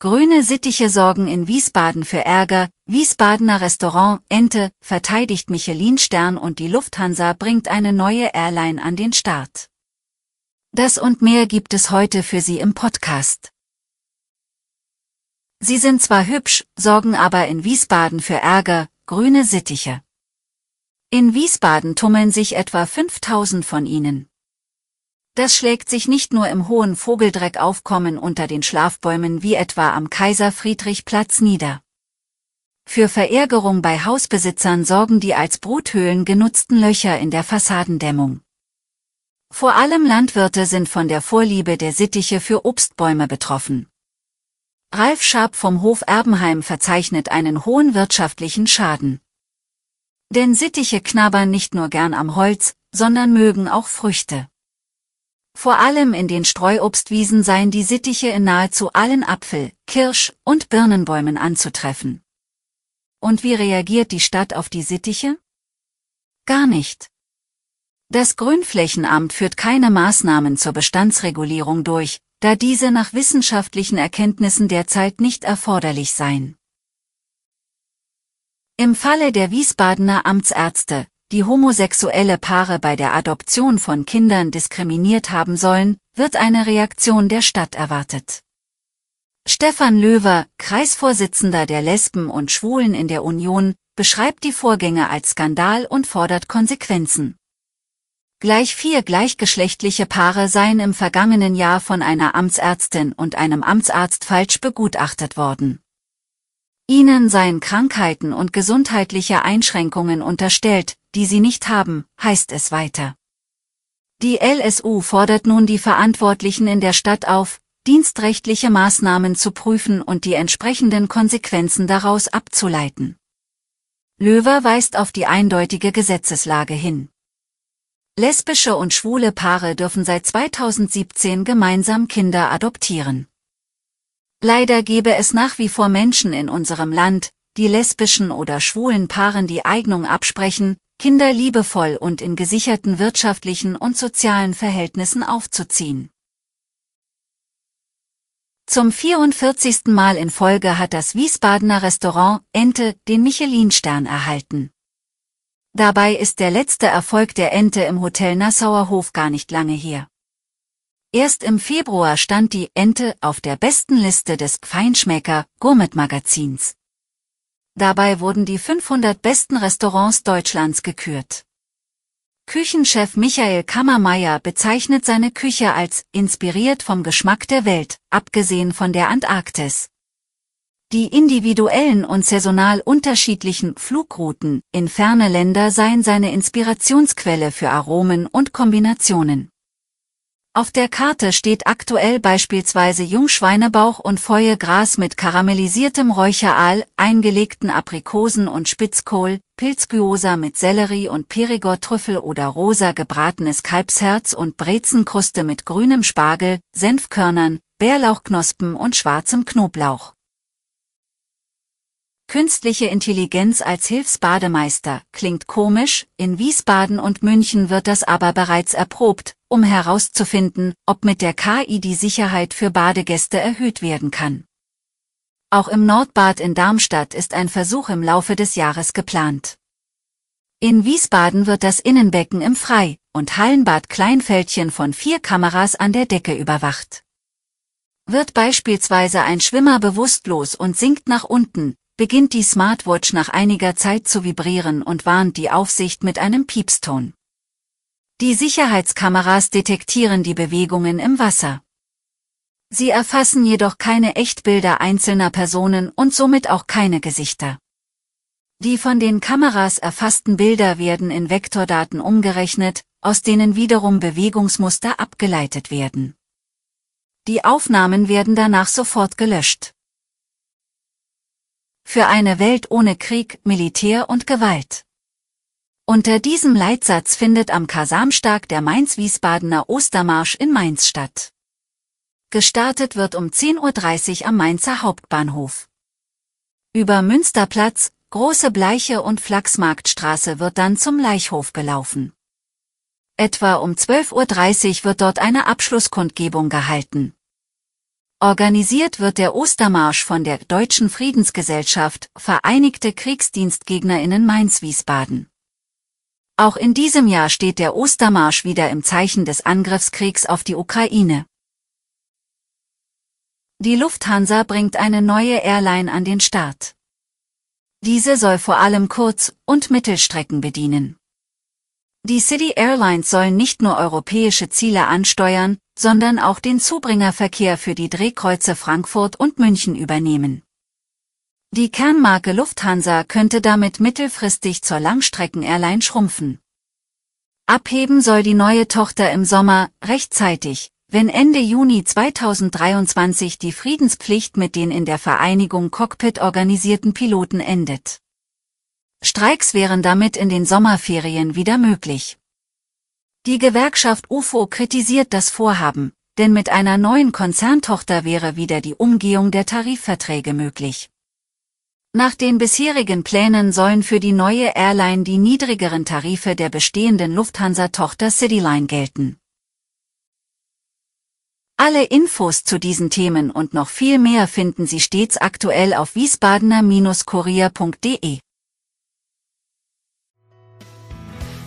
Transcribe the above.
Grüne Sittiche sorgen in Wiesbaden für Ärger, Wiesbadener Restaurant Ente verteidigt Michelin-Stern und die Lufthansa bringt eine neue Airline an den Start. Das und mehr gibt es heute für Sie im Podcast. Sie sind zwar hübsch, sorgen aber in Wiesbaden für Ärger, grüne Sittiche. In Wiesbaden tummeln sich etwa 5000 von ihnen. Das schlägt sich nicht nur im hohen Vogeldreckaufkommen unter den Schlafbäumen wie etwa am Kaiser-Friedrich-Platz nieder. Für Verärgerung bei Hausbesitzern sorgen die als Bruthöhlen genutzten Löcher in der Fassadendämmung. Vor allem Landwirte sind von der Vorliebe der Sittiche für Obstbäume betroffen. Ralf Schaab vom Hof Erbenheim verzeichnet einen hohen wirtschaftlichen Schaden. Denn Sittiche knabbern nicht nur gern am Holz, sondern mögen auch Früchte. Vor allem in den Streuobstwiesen seien die Sittiche in nahezu allen Apfel-, Kirsch- und Birnenbäumen anzutreffen. Und wie reagiert die Stadt auf die Sittiche? Gar nicht. Das Grünflächenamt führt keine Maßnahmen zur Bestandsregulierung durch, da diese nach wissenschaftlichen Erkenntnissen derzeit nicht erforderlich seien. Im Falle der Wiesbadener Amtsärzte, die homosexuelle Paare bei der Adoption von Kindern diskriminiert haben sollen, wird eine Reaktion der Stadt erwartet. Stefan Löwer, Kreisvorsitzender der Lesben und Schwulen in der Union, beschreibt die Vorgänge als Skandal und fordert Konsequenzen. Gleich vier gleichgeschlechtliche Paare seien im vergangenen Jahr von einer Amtsärztin und einem Amtsarzt falsch begutachtet worden. Ihnen seien Krankheiten und gesundheitliche Einschränkungen unterstellt, die sie nicht haben, heißt es weiter. Die LSU fordert nun die Verantwortlichen in der Stadt auf, dienstrechtliche Maßnahmen zu prüfen und die entsprechenden Konsequenzen daraus abzuleiten. Löwer weist auf die eindeutige Gesetzeslage hin. Lesbische und schwule Paare dürfen seit 2017 gemeinsam Kinder adoptieren. Leider gebe es nach wie vor Menschen in unserem Land, die lesbischen oder schwulen Paaren die Eignung absprechen, Kinder liebevoll und in gesicherten wirtschaftlichen und sozialen Verhältnissen aufzuziehen. Zum 44. Mal in Folge hat das Wiesbadener Restaurant Ente den Michelin-Stern erhalten. Dabei ist der letzte Erfolg der Ente im Hotel Nassauer Hof gar nicht lange her. Erst im Februar stand die Ente auf der besten Liste des Feinschmecker Gourmet Magazins. Dabei wurden die 500 besten Restaurants Deutschlands gekürt. Küchenchef Michael Kammermeier bezeichnet seine Küche als inspiriert vom Geschmack der Welt, abgesehen von der Antarktis. Die individuellen und saisonal unterschiedlichen Flugrouten in ferne Länder seien seine Inspirationsquelle für Aromen und Kombinationen. Auf der Karte steht aktuell beispielsweise Jungschweinebauch und Feuergras mit karamellisiertem Räucheraal, eingelegten Aprikosen und Spitzkohl, Pilzgyoza mit Sellerie und Perigord-Trüffel oder rosa gebratenes Kalbsherz und Brezenkruste mit grünem Spargel, Senfkörnern, Bärlauchknospen und schwarzem Knoblauch. Künstliche Intelligenz als Hilfsbademeister klingt komisch, in Wiesbaden und München wird das aber bereits erprobt, um herauszufinden, ob mit der KI die Sicherheit für Badegäste erhöht werden kann. Auch im Nordbad in Darmstadt ist ein Versuch im Laufe des Jahres geplant. In Wiesbaden wird das Innenbecken im Frei- und Hallenbad Kleinfeldchen von vier Kameras an der Decke überwacht. Wird beispielsweise ein Schwimmer bewusstlos und sinkt nach unten, beginnt die Smartwatch nach einiger Zeit zu vibrieren und warnt die Aufsicht mit einem Piepston. Die Sicherheitskameras detektieren die Bewegungen im Wasser. Sie erfassen jedoch keine Echtbilder einzelner Personen und somit auch keine Gesichter. Die von den Kameras erfassten Bilder werden in Vektordaten umgerechnet, aus denen wiederum Bewegungsmuster abgeleitet werden. Die Aufnahmen werden danach sofort gelöscht. Für eine Welt ohne Krieg, Militär und Gewalt. Unter diesem Leitsatz findet am Kasamstag der Mainz-Wiesbadener Ostermarsch in Mainz statt. Gestartet wird um 10.30 Uhr am Mainzer Hauptbahnhof. Über Münsterplatz, Große Bleiche und Flachsmarktstraße wird dann zum Leichhof gelaufen. Etwa um 12.30 Uhr wird dort eine Abschlusskundgebung gehalten. Organisiert wird der Ostermarsch von der Deutschen Friedensgesellschaft Vereinigte Kriegsdienstgegnerinnen Mainz-Wiesbaden. Auch in diesem Jahr steht der Ostermarsch wieder im Zeichen des Angriffskriegs auf die Ukraine. Die Lufthansa bringt eine neue Airline an den Start. Diese soll vor allem Kurz- und Mittelstrecken bedienen. Die City Airlines sollen nicht nur europäische Ziele ansteuern, sondern auch den Zubringerverkehr für die Drehkreuze Frankfurt und München übernehmen. Die Kernmarke Lufthansa könnte damit mittelfristig zur Langstrecken-Airline schrumpfen. Abheben soll die neue Tochter im Sommer, rechtzeitig, wenn Ende Juni 2023 die Friedenspflicht mit den in der Vereinigung Cockpit organisierten Piloten endet. Streiks wären damit in den Sommerferien wieder möglich. Die Gewerkschaft UFO kritisiert das Vorhaben, denn mit einer neuen Konzerntochter wäre wieder die Umgehung der Tarifverträge möglich. Nach den bisherigen Plänen sollen für die neue Airline die niedrigeren Tarife der bestehenden Lufthansa-Tochter Cityline gelten. Alle Infos zu diesen Themen und noch viel mehr finden Sie stets aktuell auf wiesbadener-kurier.de.